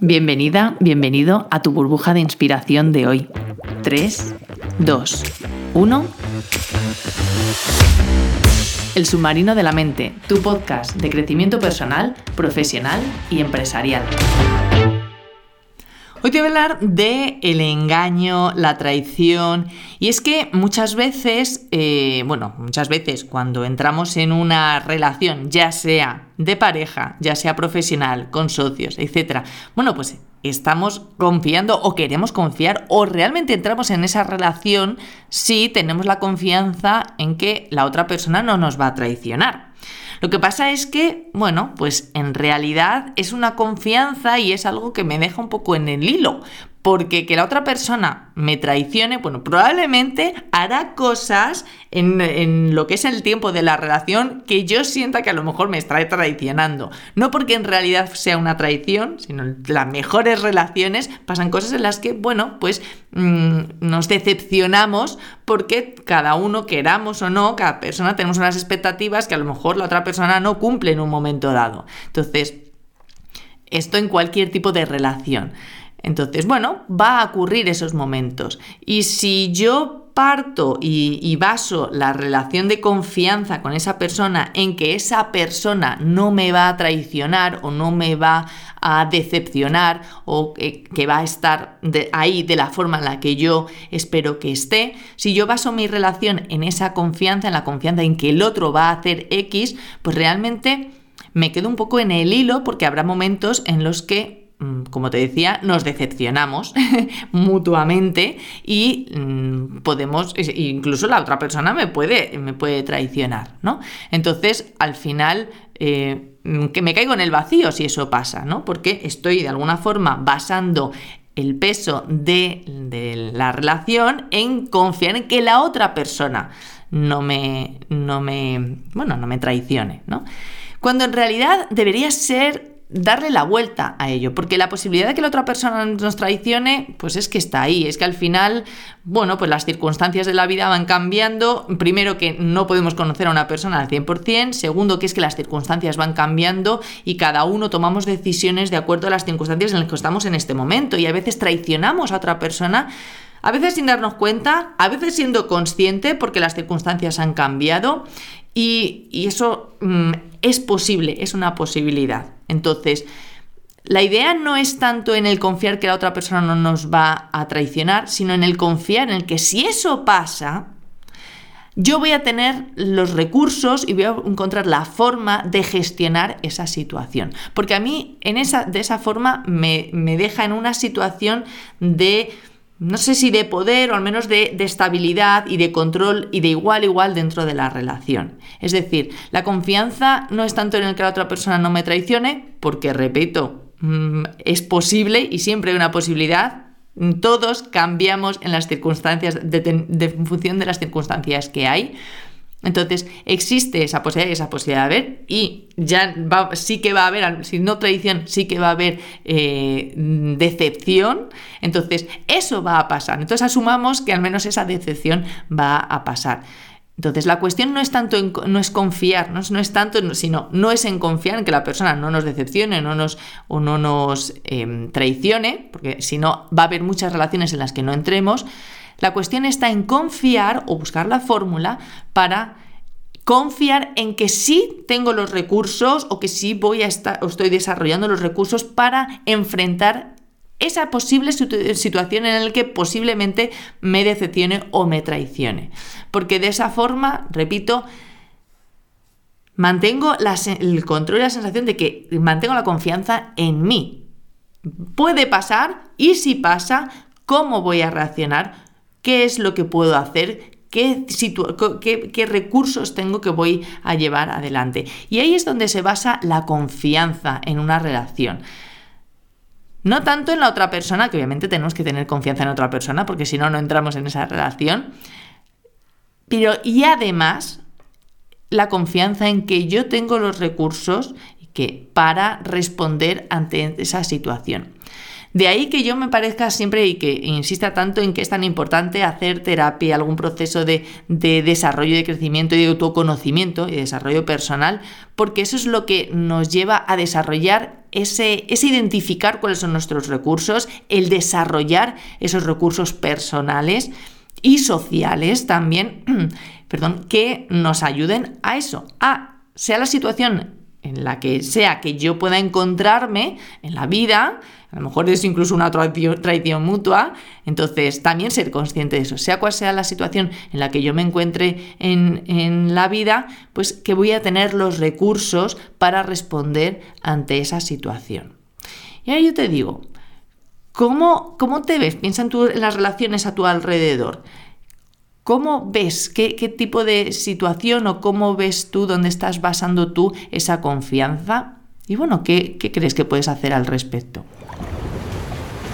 Bienvenida, bienvenido a tu burbuja de inspiración de hoy. 3, 2, 1. El submarino de la mente, tu podcast de crecimiento personal, profesional y empresarial. Hoy te voy a hablar de el engaño, la traición. Y es que muchas veces, eh, bueno, muchas veces cuando entramos en una relación, ya sea de pareja, ya sea profesional, con socios, etc., bueno, pues estamos confiando o queremos confiar o realmente entramos en esa relación si tenemos la confianza en que la otra persona no nos va a traicionar. Lo que pasa es que, bueno, pues en realidad es una confianza y es algo que me deja un poco en el hilo, porque que la otra persona me traicione, bueno, probablemente hará cosas en, lo que es el tiempo de la relación que yo sienta que a lo mejor me está traicionando. No porque en realidad sea una traición, sino las mejores relaciones pasan cosas en las que, bueno, pues mm, nos decepcionamos porque cada uno queramos o no, cada persona tenemos unas expectativas que a lo mejor la otra persona no cumple en un momento dado. Entonces, esto en cualquier tipo de relación. Entonces, bueno, va a ocurrir esos momentos. Y si yo parto y, baso la relación de confianza con esa persona en que esa persona no me va a traicionar o no me va a decepcionar o que, va a estar ahí de la forma en la que yo espero que esté, si yo baso mi relación en esa confianza, en la confianza en que el otro va a hacer X, pues realmente me quedo un poco en el hilo porque habrá momentos en los que como te decía, nos decepcionamos mutuamente y mm, podemos, incluso la otra persona me puede, me puede traicionar, ¿no? Entonces, al final, eh, mm, que me caigo en el vacío si eso pasa, ¿no? Porque estoy de alguna forma basando el peso de, de la relación en confiar en que la otra persona no me, no me, bueno, no me traicione, ¿no? Cuando en realidad debería ser darle la vuelta a ello, porque la posibilidad de que la otra persona nos traicione, pues es que está ahí, es que al final, bueno, pues las circunstancias de la vida van cambiando, primero que no podemos conocer a una persona al 100%, segundo que es que las circunstancias van cambiando y cada uno tomamos decisiones de acuerdo a las circunstancias en las que estamos en este momento. Y a veces traicionamos a otra persona a veces sin darnos cuenta, a veces siendo consciente porque las circunstancias han cambiado y, eso mm, es posible, es una posibilidad. Entonces, la idea no es tanto en el confiar que la otra persona no nos va a traicionar, sino en el confiar en el que si eso pasa, yo voy a tener los recursos y voy a encontrar la forma de gestionar esa situación. Porque a mí en esa, de esa forma me, me deja en una situación de no sé si de poder o al menos de, estabilidad y de control y de igual igual dentro de la relación. Es decir, la confianza no es tanto en el que la otra persona no me traicione, porque repito, mm, es posible y siempre hay una posibilidad. Todos cambiamos en las circunstancias, de, función de las circunstancias que hay, entonces, existe esa posibilidad y esa posibilidad de haber, y ya sí que va a haber, si no tradición, sí que va a haber eh, decepción. Entonces, eso va a pasar. Entonces, asumamos que al menos esa decepción va a pasar. Entonces, la cuestión no es tanto en, no es confiar, no es, tanto, sino no es en confiar en que la persona no nos decepcione no nos, o no nos em, traicione, porque si no, va a haber muchas relaciones en las que no entremos la cuestión está en confiar o buscar la fórmula para confiar en que sí tengo los recursos o que sí voy a estar o estoy desarrollando los recursos para enfrentar esa posible situación en la que posiblemente me decepcione o me traicione. Porque de esa forma, repito, mantengo el control y la sensación de que mantengo la confianza en mí. Puede pasar y si pasa, ¿cómo voy a reaccionar? Qué es lo que puedo hacer, qué, recursos tengo que voy a llevar adelante. Y ahí es donde se basa la confianza en una relación. No tanto en la otra persona, que obviamente tenemos que tener confianza en otra persona, porque si no, no entramos en esa relación. Pero y además la confianza en que yo tengo los recursos que, para responder ante esa situación. De ahí que yo me parezca siempre y que insista tanto en que es tan importante hacer terapia, algún proceso de, de desarrollo, de crecimiento y de autoconocimiento y desarrollo personal, porque eso es lo que nos lleva a desarrollar ese, ese, identificar cuáles son nuestros recursos, el desarrollar esos recursos personales y sociales también, perdón, que nos ayuden a eso, a sea la situación en la que sea que yo pueda encontrarme en la vida, a lo mejor es incluso una traición, mutua, entonces también ser consciente de eso, sea cual sea la situación en la que yo me encuentre en, en la vida, pues que voy a tener los recursos para responder ante esa situación. Y ahora yo te digo, ¿cómo, cómo te ves? Piensa en, en las relaciones a tu alrededor. ¿Cómo ves? ¿Qué, tipo de situación o cómo ves tú, dónde estás basando tú esa confianza? Y bueno, ¿qué, ¿qué crees que puedes hacer al respecto?